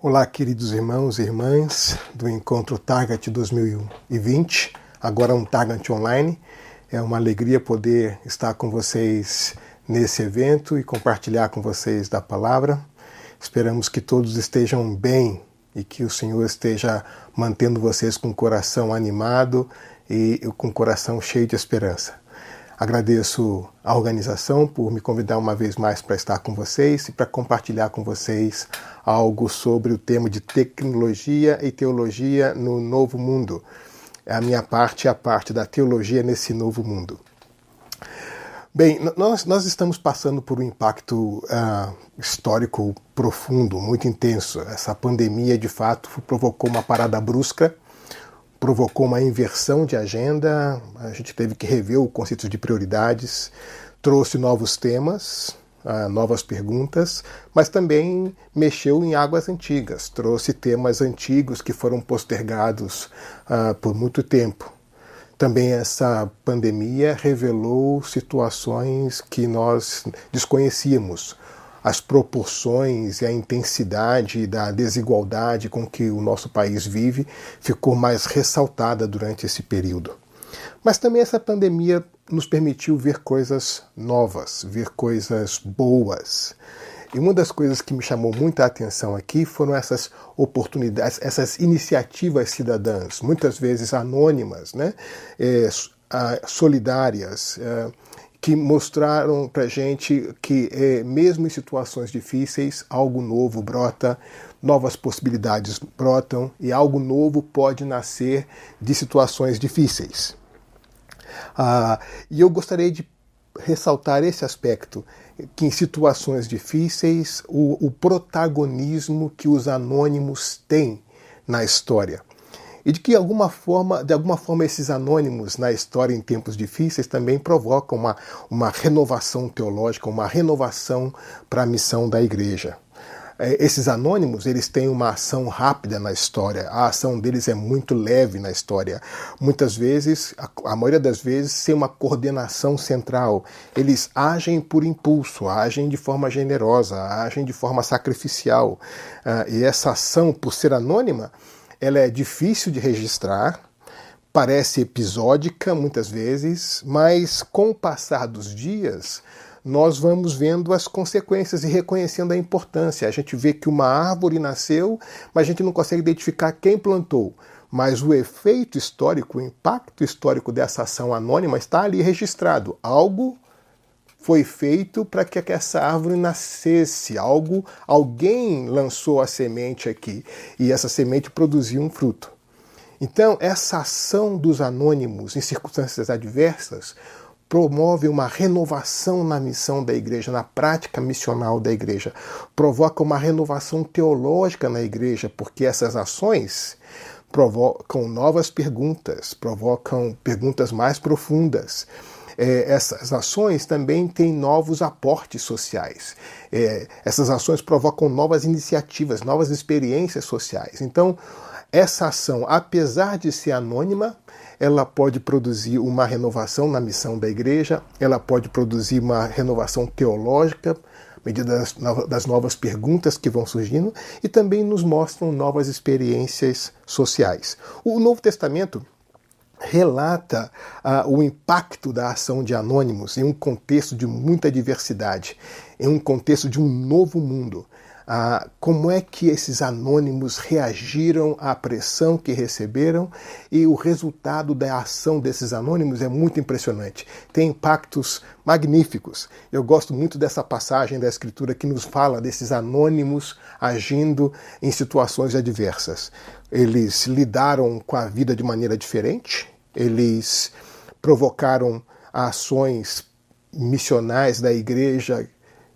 Olá, queridos irmãos e irmãs do Encontro Target 2020, agora um Target online. É uma alegria poder estar com vocês nesse evento e compartilhar com vocês da palavra. Esperamos que todos estejam bem e que o Senhor esteja mantendo vocês com o coração animado e com o coração cheio de esperança. Agradeço a organização por me convidar uma vez mais para estar com vocês e para compartilhar com vocês algo sobre o tema de tecnologia e teologia no novo mundo. A minha parte é a parte da teologia nesse novo mundo. Bem, nós, nós estamos passando por um impacto uh, histórico profundo, muito intenso. Essa pandemia, de fato, provocou uma parada brusca provocou uma inversão de agenda, a gente teve que rever o conceito de prioridades, trouxe novos temas, uh, novas perguntas, mas também mexeu em águas antigas, trouxe temas antigos que foram postergados uh, por muito tempo. Também essa pandemia revelou situações que nós desconhecíamos, as proporções e a intensidade da desigualdade com que o nosso país vive ficou mais ressaltada durante esse período. Mas também essa pandemia nos permitiu ver coisas novas, ver coisas boas. E uma das coisas que me chamou muita atenção aqui foram essas oportunidades, essas iniciativas cidadãs, muitas vezes anônimas, né? É, solidárias, é, que mostraram para gente que, é, mesmo em situações difíceis, algo novo brota, novas possibilidades brotam e algo novo pode nascer de situações difíceis. Ah, e eu gostaria de ressaltar esse aspecto, que em situações difíceis, o, o protagonismo que os anônimos têm na história e de que alguma forma, de alguma forma esses anônimos na história em tempos difíceis também provocam uma, uma renovação teológica, uma renovação para a missão da igreja. É, esses anônimos eles têm uma ação rápida na história, a ação deles é muito leve na história. Muitas vezes, a, maioria das vezes, sem uma coordenação central. Eles agem por impulso, agem de forma generosa, agem de forma sacrificial. Uh, e essa ação, por ser anônima, ela é difícil de registrar, parece episódica muitas vezes, mas com o passar dos dias, nós vamos vendo as consequências e reconhecendo a importância. A gente vê que uma árvore nasceu, mas a gente não consegue identificar quem plantou. Mas o efeito histórico, o impacto histórico dessa ação anônima está ali registrado. Algo foi feito para que essa árvore nascesse. Algo, alguém lançou a semente aqui e essa semente produziu um fruto. Então, essa ação dos anônimos em circunstâncias adversas promove uma renovação na missão da igreja, na prática missional da igreja, provoca uma renovação teológica na igreja, porque essas ações provocam novas perguntas, provocam perguntas mais profundas é, essas ações também têm novos aportes sociais. É, essas ações provocam novas iniciativas, novas experiências sociais. Então, essa ação, apesar de ser anônima, ela pode produzir uma renovação na missão da igreja, ela pode produzir uma renovação teológica, à medida das, novas perguntas que vão surgindo, e também nos mostram novas experiências sociais. O Novo Testamento relata uh, o impacto da ação de anônimos em um contexto de muita diversidade, em um contexto de um novo mundo. Ah, como é que esses anônimos reagiram à pressão que receberam e o resultado da ação desses anônimos é muito impressionante. Tem impactos magníficos. Eu gosto muito dessa passagem da Escritura que nos fala desses anônimos agindo em situações adversas. Eles lidaram com a vida de maneira diferente, eles provocaram ações missionais da igreja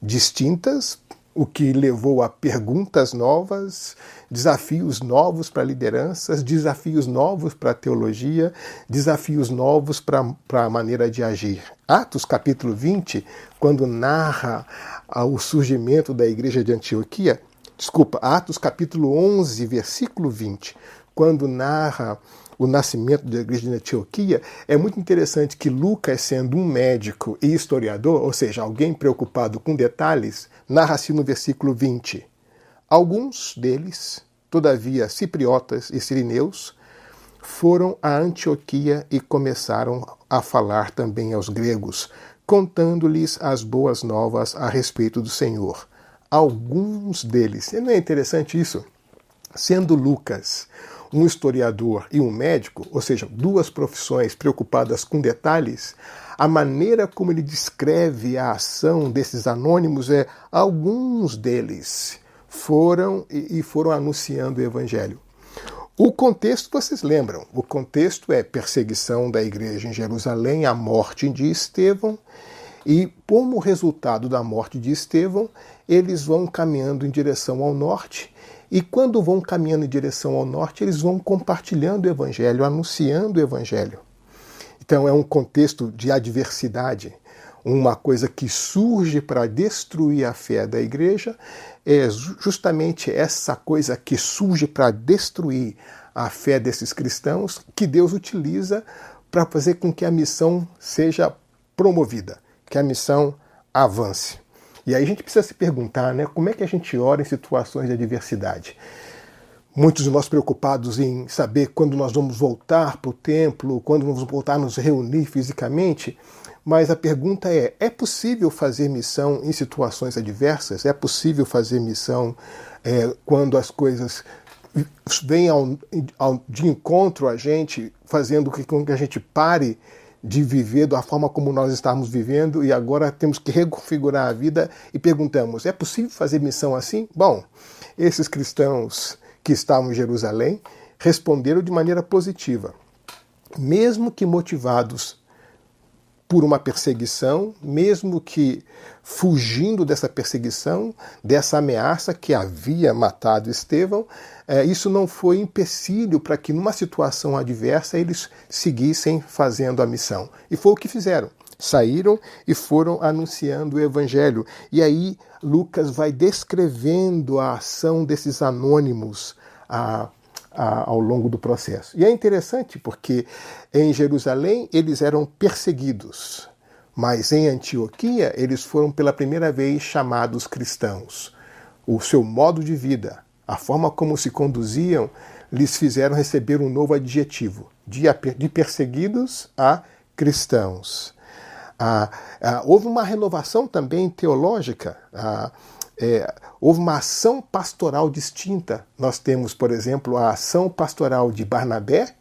distintas, o que levou a perguntas novas, desafios novos para lideranças, desafios novos para a teologia, desafios novos para a maneira de agir. Atos capítulo 20, quando narra o surgimento da igreja de Antioquia, desculpa, Atos capítulo 11, versículo 20, quando narra o nascimento da igreja de Antioquia, é muito interessante que Lucas, sendo um médico e historiador, ou seja, alguém preocupado com detalhes, narra assim no versículo 20. Alguns deles, todavia cipriotas e sirineus, foram a Antioquia e começaram a falar também aos gregos, contando-lhes as boas novas a respeito do Senhor. Alguns deles. Não é interessante isso? Sendo Lucas um historiador e um médico, ou seja, duas profissões preocupadas com detalhes, a maneira como ele descreve a ação desses anônimos é alguns deles foram e foram anunciando o evangelho. O contexto vocês lembram, o contexto é perseguição da igreja em Jerusalém, a morte de Estevão, e como resultado da morte de Estevão, eles vão caminhando em direção ao norte, e quando vão caminhando em direção ao norte, eles vão compartilhando o evangelho, anunciando o evangelho. Então é um contexto de adversidade, uma coisa que surge para destruir a fé da igreja, é justamente essa coisa que surge para destruir a fé desses cristãos que Deus utiliza para fazer com que a missão seja promovida, que a missão avance. E aí a gente precisa se perguntar, né, como é que a gente ora em situações de adversidade? Muitos de nós preocupados em saber quando nós vamos voltar para o templo, quando vamos voltar a nos reunir fisicamente, mas a pergunta é: é possível fazer missão em situações adversas? É possível fazer missão é, quando as coisas vêm ao, ao, de encontro a gente, fazendo com que a gente pare de viver da forma como nós estávamos vivendo e agora temos que reconfigurar a vida e perguntamos: é possível fazer missão assim? Bom, esses cristãos que estavam em Jerusalém responderam de maneira positiva, mesmo que motivados por uma perseguição, mesmo que fugindo dessa perseguição, dessa ameaça que havia matado Estevão, é, isso não foi empecilho para que, numa situação adversa, eles seguissem fazendo a missão. E foi o que fizeram. Saíram e foram anunciando o evangelho. E aí Lucas vai descrevendo a ação desses anônimos. A, a, ao longo do processo. E é interessante porque em Jerusalém eles eram perseguidos, mas em Antioquia eles foram pela primeira vez chamados cristãos. O seu modo de vida, a forma como se conduziam, lhes fizeram receber um novo adjetivo, de, de perseguidos a cristãos. Ah, ah, houve uma renovação também teológica. Ah, é, houve uma ação pastoral distinta. Nós temos, por exemplo, a ação pastoral de Barnabé,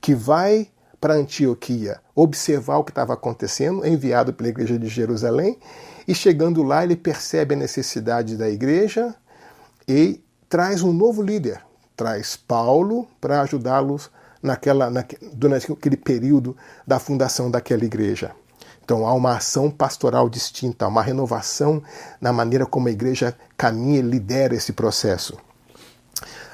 que vai para Antioquia observar o que estava acontecendo, enviado pela igreja de Jerusalém, e chegando lá ele percebe a necessidade da igreja e traz um novo líder, traz Paulo para ajudá-los naquela, durante aquele período da fundação daquela igreja. Então há uma ação pastoral distinta, uma renovação na maneira como a igreja caminha e lidera esse processo.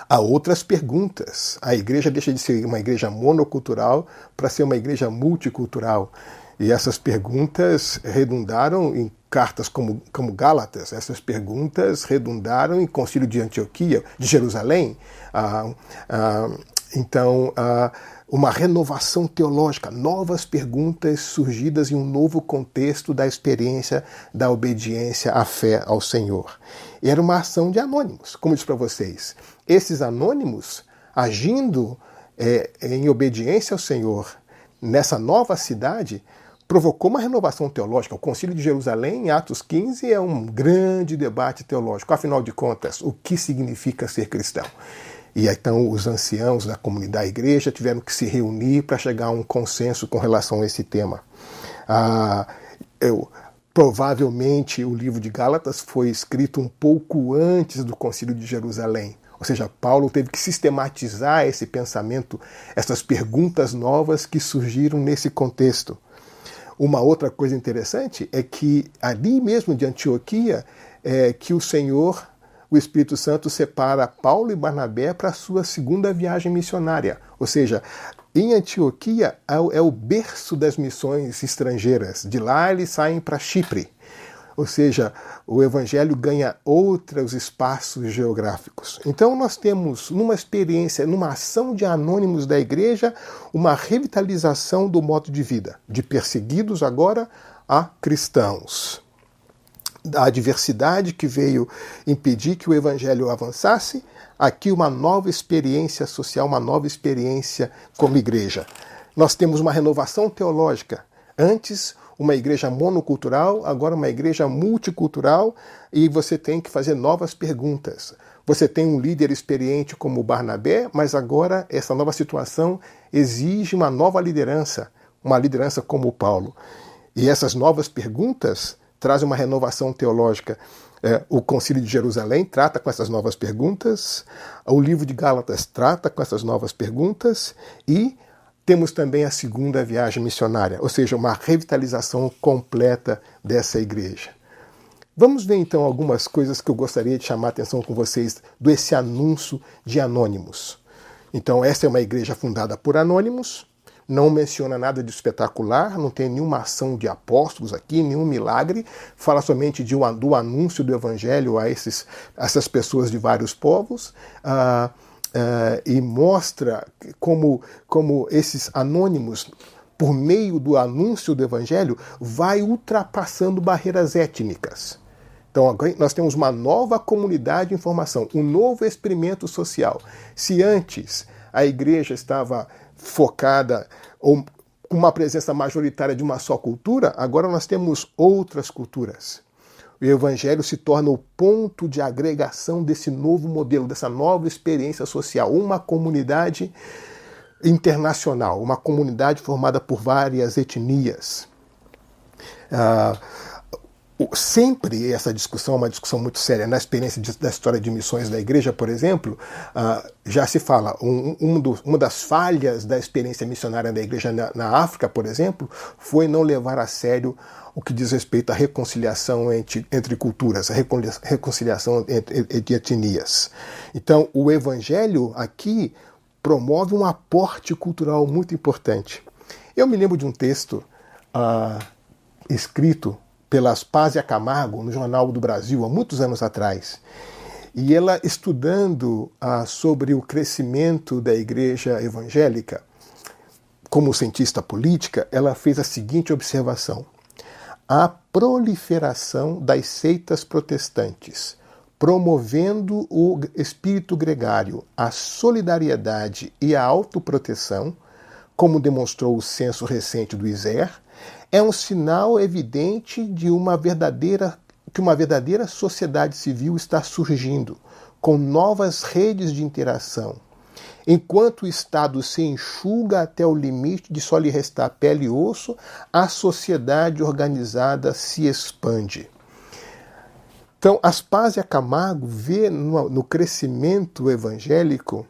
Há outras perguntas. A igreja deixa de ser uma igreja monocultural para ser uma igreja multicultural. E essas perguntas redundaram em cartas como, como Gálatas, essas perguntas redundaram em Concílio de Antioquia, de Jerusalém. Ah, ah, então, ah, uma renovação teológica, novas perguntas surgidas em um novo contexto da experiência da obediência à fé ao Senhor. Era uma ação de anônimos, como eu disse para vocês. Esses anônimos, agindo é, em obediência ao Senhor nessa nova cidade, provocou uma renovação teológica. O Concílio de Jerusalém, em Atos 15, é um grande debate teológico. Afinal de contas, o que significa ser cristão? E então os anciãos da comunidade da igreja tiveram que se reunir para chegar a um consenso com relação a esse tema. Ah, eu, provavelmente o livro de Gálatas foi escrito um pouco antes do Concílio de Jerusalém. Ou seja, Paulo teve que sistematizar esse pensamento, essas perguntas novas que surgiram nesse contexto. Uma outra coisa interessante é que ali mesmo de Antioquia é que o Senhor o Espírito Santo separa Paulo e Barnabé para sua segunda viagem missionária. Ou seja, em Antioquia é o berço das missões estrangeiras. De lá eles saem para Chipre. Ou seja, o evangelho ganha outros espaços geográficos. Então nós temos numa experiência, numa ação de anônimos da igreja, uma revitalização do modo de vida, de perseguidos agora a cristãos. Da adversidade que veio impedir que o evangelho avançasse, aqui uma nova experiência social, uma nova experiência como igreja. Nós temos uma renovação teológica. Antes, uma igreja monocultural, agora uma igreja multicultural, e você tem que fazer novas perguntas. Você tem um líder experiente como Barnabé, mas agora essa nova situação exige uma nova liderança, uma liderança como Paulo. E essas novas perguntas trazem uma renovação teológica. É, o Concílio de Jerusalém trata com essas novas perguntas, o livro de Gálatas trata com essas novas perguntas e temos também a segunda viagem missionária, ou seja, uma revitalização completa dessa igreja. Vamos ver então algumas coisas que eu gostaria de chamar a atenção com vocês desse anúncio de anônimos. Então, essa é uma igreja fundada por anônimos, não menciona nada de espetacular, não tem nenhuma ação de apóstolos aqui, nenhum milagre, fala somente de do anúncio do evangelho a, esses, essas pessoas de vários povos. Uh, uh, e mostra como, como esses anônimos, por meio do anúncio do Evangelho, vai ultrapassando barreiras étnicas. Então, nós temos uma nova comunidade de informação, um novo experimento social. Se antes a igreja estava focada ou com uma presença majoritária de uma só cultura, agora nós temos outras culturas. O Evangelho se torna o ponto de agregação desse novo modelo, dessa nova experiência social, uma comunidade internacional, uma comunidade formada por várias etnias. Ah, sempre essa discussão é uma discussão muito séria. Na experiência de, da história de missões da igreja, por exemplo, uh, já se fala, um, um do, uma das falhas da experiência missionária da igreja na, na, África, por exemplo, foi não levar a sério o que diz respeito à reconciliação entre, entre culturas, a reconciliação entre, entre etnias. Então, o evangelho aqui promove um aporte cultural muito importante. Eu me lembro de um texto uh, escrito pela Aspásia Camargo no Jornal do Brasil há muitos anos atrás. E ela estudando uh, sobre o crescimento da igreja evangélica, como cientista política, ela fez a seguinte observação: a proliferação das seitas protestantes, promovendo o espírito gregário, a solidariedade e a autoproteção, como demonstrou o censo recente do ISER, é um sinal evidente de uma verdadeira que uma verdadeira sociedade civil está surgindo, com novas redes de interação, Enquanto o Estado se enxuga até o limite de só lhe restar pele e osso, a sociedade organizada se expande. Então, Aspásia Camargo vê no, no crescimento evangélico,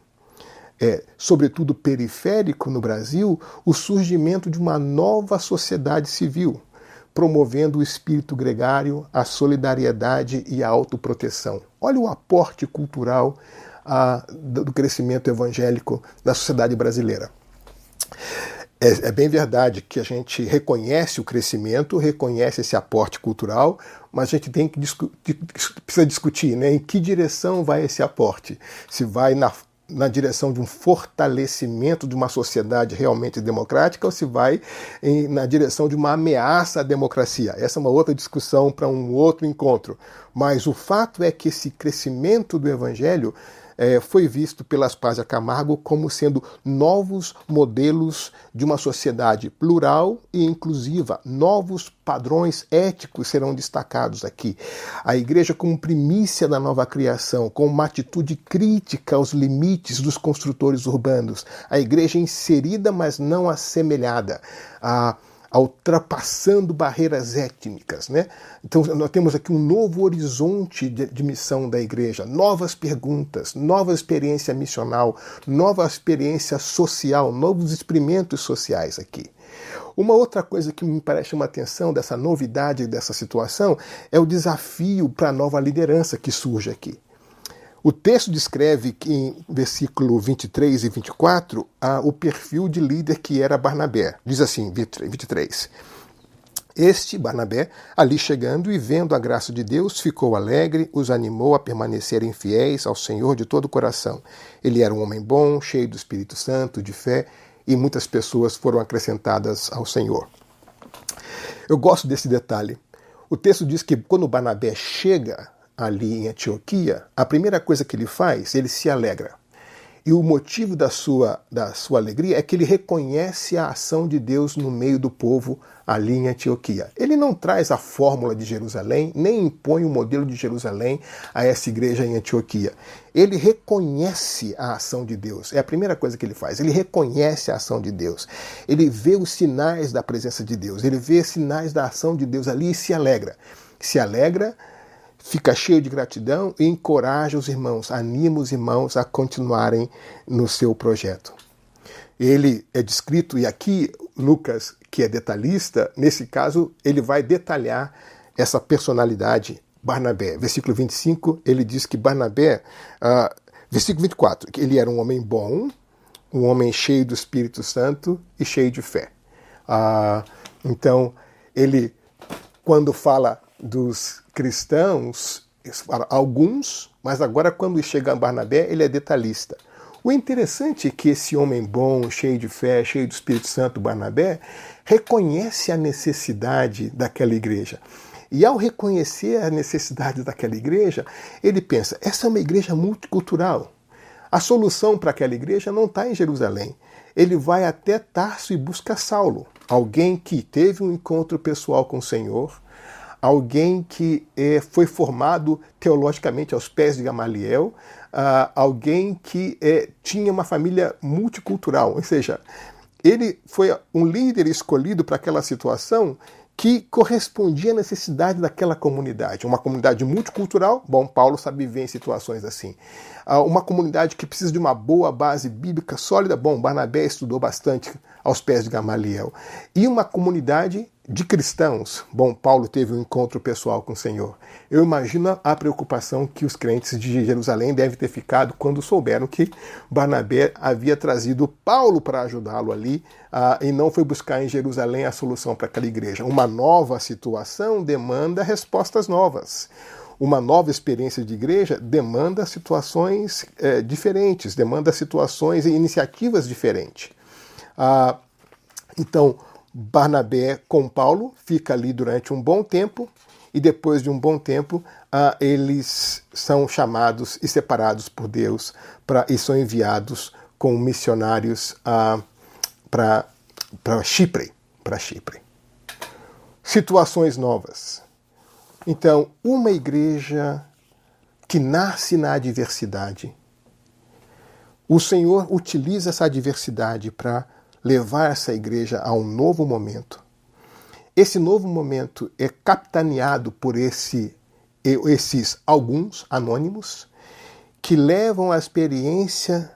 é, sobretudo periférico no Brasil, o surgimento de uma nova sociedade civil, promovendo o espírito gregário, a solidariedade e a autoproteção. Olha o aporte cultural a, do crescimento evangélico da sociedade brasileira. É, é, bem verdade que a gente reconhece o crescimento, reconhece esse aporte cultural, mas a gente tem que discu precisa discutir né, em que direção vai esse aporte. Se vai na, na direção de um fortalecimento de uma sociedade realmente democrática ou se vai em, na direção de uma ameaça à democracia. Essa é uma outra discussão para um outro encontro. Mas o fato é que esse crescimento do evangelho é, foi visto pela Aspásia Camargo como sendo novos modelos de uma sociedade plural e inclusiva. Novos padrões éticos serão destacados aqui. A igreja, como primícia da nova criação, com uma atitude crítica aos limites dos construtores urbanos. A igreja inserida, mas não assemelhada. A ultrapassando barreiras étnicas. Né? Então, nós temos aqui um novo horizonte de, de, missão da igreja, novas perguntas, nova experiência missional, nova experiência social, novos experimentos sociais aqui. Uma outra coisa que me parece uma atenção dessa novidade dessa situação é o desafio para a nova liderança que surge aqui. O texto descreve que, em versículo 23 e 24 a, o perfil de líder que era Barnabé. Diz assim, 23. Este, Barnabé, ali chegando e vendo a graça de Deus, ficou alegre, os animou a permanecerem fiéis ao Senhor de todo o coração. Ele era um homem bom, cheio do Espírito Santo, de fé, e muitas pessoas foram acrescentadas ao Senhor. Eu gosto desse detalhe. O texto diz que quando Barnabé chega ali em Antioquia, a primeira coisa que ele faz, ele se alegra. E o motivo da sua, da sua alegria é que ele reconhece a ação de Deus no meio do povo ali em Antioquia. Ele não traz a fórmula de Jerusalém, nem impõe o modelo de Jerusalém a essa igreja em Antioquia. Ele reconhece a ação de Deus. É a primeira coisa que ele faz. Ele reconhece a ação de Deus. Ele vê os sinais da presença de Deus. Ele vê sinais da ação de Deus ali e se alegra. Se alegra fica cheio de gratidão e encoraja os irmãos, anima os irmãos a continuarem no seu projeto. Ele é descrito, e aqui Lucas, que é detalhista, nesse caso, ele vai detalhar essa personalidade Barnabé. Versículo 25, ele diz que Barnabé, uh, versículo 24, que ele era um homem bom, um homem cheio do Espírito Santo e cheio de fé. Uh, então, ele, quando fala dos cristãos, alguns, mas agora quando chega a Barnabé, ele é detalhista. O interessante é que esse homem bom, cheio de fé, cheio do Espírito Santo, Barnabé, reconhece a necessidade daquela igreja. E ao reconhecer a necessidade daquela igreja, ele pensa: essa é uma igreja multicultural. A solução para aquela igreja não está em Jerusalém. Ele vai até Tarso e busca Saulo, alguém que teve um encontro pessoal com o Senhor, alguém que é, foi formado teologicamente aos pés de Gamaliel, uh, alguém que é, tinha uma família multicultural, ou seja, ele foi um líder escolhido para aquela situação que correspondia à necessidade daquela comunidade. Uma comunidade multicultural, bom, Paulo sabe viver em situações assim. Uh, uma comunidade que precisa de uma boa base bíblica sólida, bom, Barnabé estudou bastante aos pés de Gamaliel. E uma comunidade de cristãos, bom, Paulo teve um encontro pessoal com o Senhor. Eu imagino a preocupação que os crentes de Jerusalém devem ter ficado quando souberam que Barnabé havia trazido Paulo para ajudá-lo ali uh, e não foi buscar em Jerusalém a solução para aquela igreja. Uma nova situação demanda respostas novas. Uma nova experiência de igreja demanda situações eh, diferentes, demanda situações e iniciativas diferentes. Uh, então, Barnabé com Paulo fica ali durante um bom tempo e depois de um bom tempo uh, eles são chamados e separados por Deus pra, e são enviados como missionários uh, para Chipre, para Chipre. Situações novas. Então, uma igreja que nasce na adversidade, o Senhor utiliza essa adversidade para levar essa igreja a um novo momento. Esse novo momento é capitaneado por esse, esses alguns anônimos que levam a experiência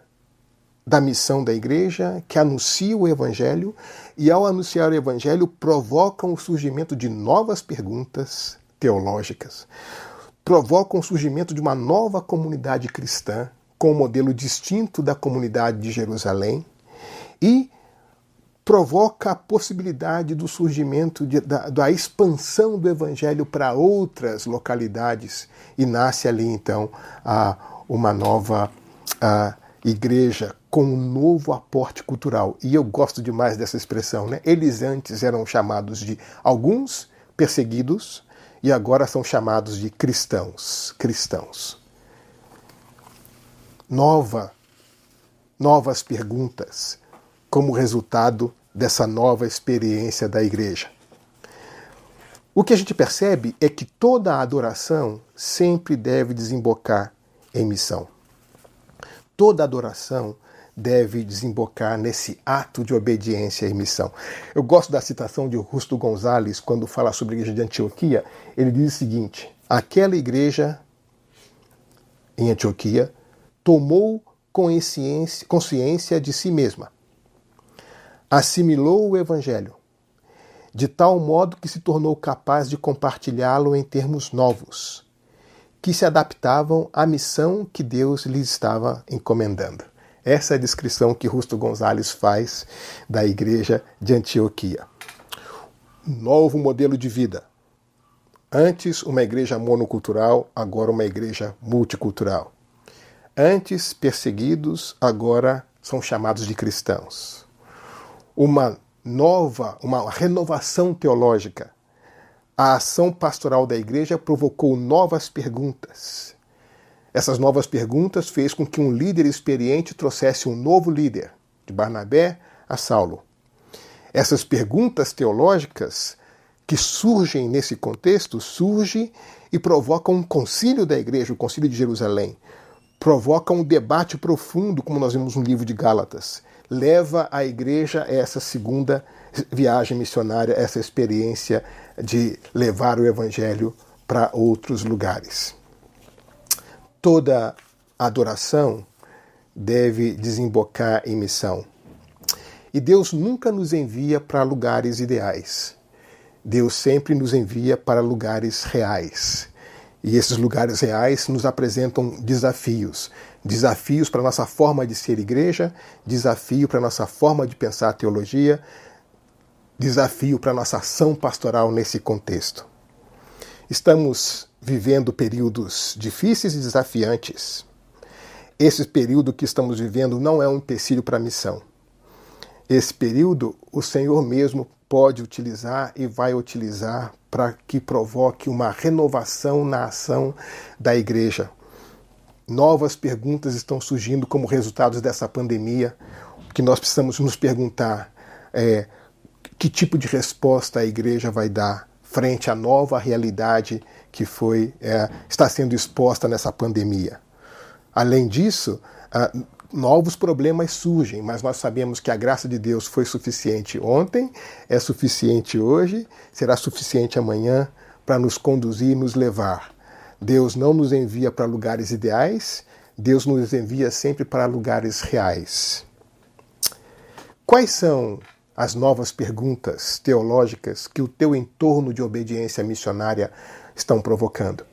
da missão da igreja, que anunciam o evangelho e, ao anunciar o evangelho, provocam o surgimento de novas perguntas teológicas, provocam o surgimento de uma nova comunidade cristã com um modelo distinto da comunidade de Jerusalém e provoca a possibilidade do surgimento de, da, da, expansão do evangelho para outras localidades e nasce ali então a, uma nova a, igreja com um novo aporte cultural. E eu gosto demais dessa expressão, né? Eles antes eram chamados de alguns perseguidos e agora são chamados de cristãos, cristãos. Nova, novas perguntas como resultado dessa nova experiência da igreja. O que a gente percebe é que toda adoração sempre deve desembocar em missão. Toda adoração deve desembocar nesse ato de obediência e missão. Eu gosto da citação de Augusto Gonzalez quando fala sobre a igreja de Antioquia. Ele diz o seguinte: aquela igreja em Antioquia tomou consciência, consciência de si mesma assimilou o Evangelho, de tal modo que se tornou capaz de compartilhá-lo em termos novos, que se adaptavam à missão que Deus lhes estava encomendando. Essa é a descrição que Rusto Gonzalez faz da igreja de Antioquia. Novo modelo de vida. Antes, uma igreja monocultural, agora uma igreja multicultural. Antes perseguidos, agora são chamados de cristãos uma nova, uma renovação teológica. a ação pastoral da igreja provocou novas perguntas. Essas novas perguntas fez com que um líder experiente trouxesse um novo líder, de Barnabé a Saulo. Essas perguntas teológicas que surgem nesse contexto surgem e provocam um concílio da igreja, o concílio de Jerusalém. Provocam um debate profundo, como nós vimos no livro de Gálatas. Leva a igreja a essa segunda viagem missionária, essa experiência de levar o evangelho para outros lugares. Toda adoração deve desembocar em missão. E Deus nunca nos envia para lugares ideais. Deus sempre nos envia para lugares reais. E esses lugares reais nos apresentam desafios. Desafios para a nossa forma de ser igreja, desafio para a nossa forma de pensar teologia, desafio para a nossa ação pastoral nesse contexto. Estamos vivendo períodos difíceis e desafiantes. Esse período que estamos vivendo não é um empecilho para a missão. Esse período o Senhor mesmo pode utilizar e vai utilizar para que provoque uma renovação na ação da igreja. Novas perguntas estão surgindo como resultado dessa pandemia, que nós precisamos nos perguntar é, que tipo de resposta a igreja vai dar frente à nova realidade que foi é, está sendo exposta nessa pandemia. Além disso, novos problemas surgem, mas nós sabemos que a graça de Deus foi suficiente ontem, é suficiente hoje, será suficiente amanhã para nos conduzir e nos levar. Deus não nos envia para lugares ideais, Deus nos envia sempre para lugares reais. Quais são as novas perguntas teológicas que o teu entorno de obediência missionária estão provocando?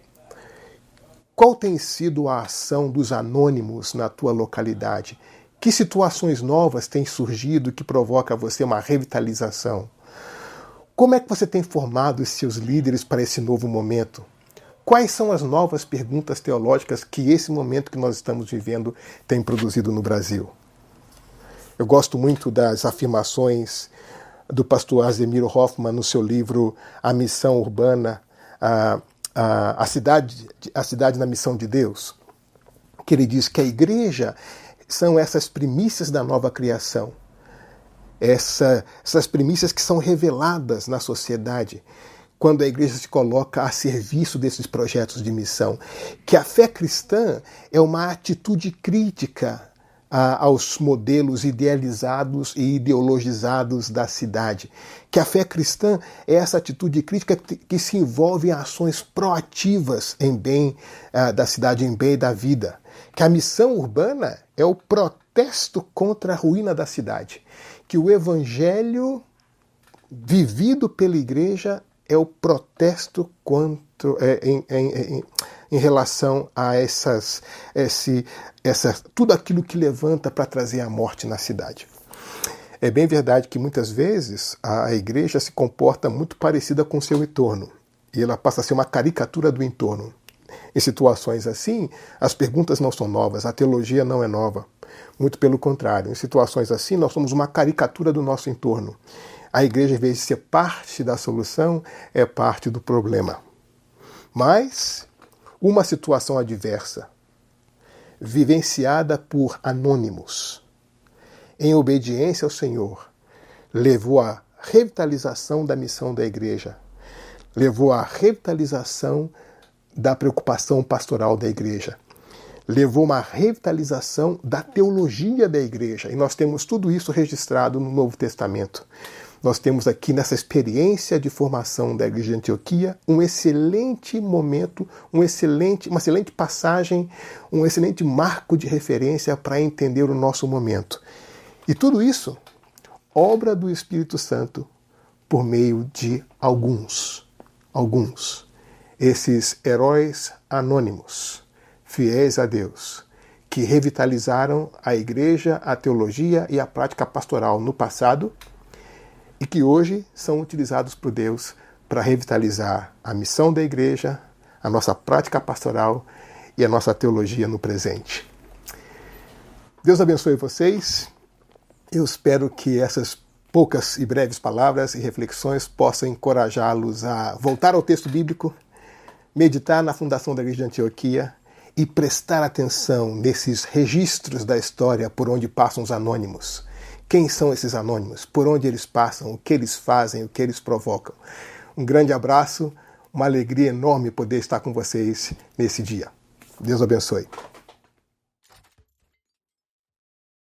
Qual tem sido a ação dos anônimos na tua localidade? Que situações novas têm surgido que provoca você uma revitalização? Como é que você tem formado os seus líderes para esse novo momento? Quais são as novas perguntas teológicas que esse momento que nós estamos vivendo tem produzido no Brasil? Eu gosto muito das afirmações do pastor Azemiro Hoffman no seu livro A Missão Urbana, a a, a, cidade, a cidade na missão de Deus, que ele diz que a igreja são essas primícias da nova criação, essa, essas primícias que são reveladas na sociedade quando a igreja se coloca a serviço desses projetos de missão, que a fé cristã é uma atitude crítica aos modelos idealizados e ideologizados da cidade. Que a fé cristã é essa atitude crítica que se envolve em ações proativas em bem uh, da cidade, em bem da vida. Que a missão urbana é o protesto contra a ruína da cidade. Que o evangelho vivido pela igreja é o protesto contra, é, em, em, em, em relação a essas, esse, essa, tudo aquilo que levanta para trazer a morte na cidade. É bem verdade que muitas vezes a igreja se comporta muito parecida com seu entorno e ela passa a ser uma caricatura do entorno. Em situações assim, as perguntas não são novas, a teologia não é nova. Muito pelo contrário, em situações assim, nós somos uma caricatura do nosso entorno. A igreja, em vez de ser parte da solução, é parte do problema. Mas uma situação adversa, vivenciada por anônimos, em obediência ao Senhor, levou à revitalização da missão da igreja, levou à revitalização da preocupação pastoral da igreja, levou uma revitalização da teologia da igreja. E nós temos tudo isso registrado no Novo Testamento. Nós temos aqui nessa experiência de formação da Igreja de Antioquia um excelente momento, um excelente, uma excelente passagem, um excelente marco de referência para entender o nosso momento. E tudo isso, obra do Espírito Santo por meio de alguns, alguns, esses heróis anônimos, fiéis a Deus, que revitalizaram a igreja, a teologia e a prática pastoral no passado e que hoje são utilizados por Deus para revitalizar a missão da igreja, a nossa prática pastoral e a nossa teologia no presente. Deus abençoe vocês. Eu espero que essas poucas e breves palavras e reflexões possam encorajá-los a voltar ao texto bíblico, meditar na fundação da igreja de Antioquia e prestar atenção nesses registros da história por onde passam os anônimos. Quem são esses anônimos? Por onde eles passam? O que eles fazem? O que eles provocam? Um grande abraço, uma alegria enorme poder estar com vocês nesse dia. Deus abençoe.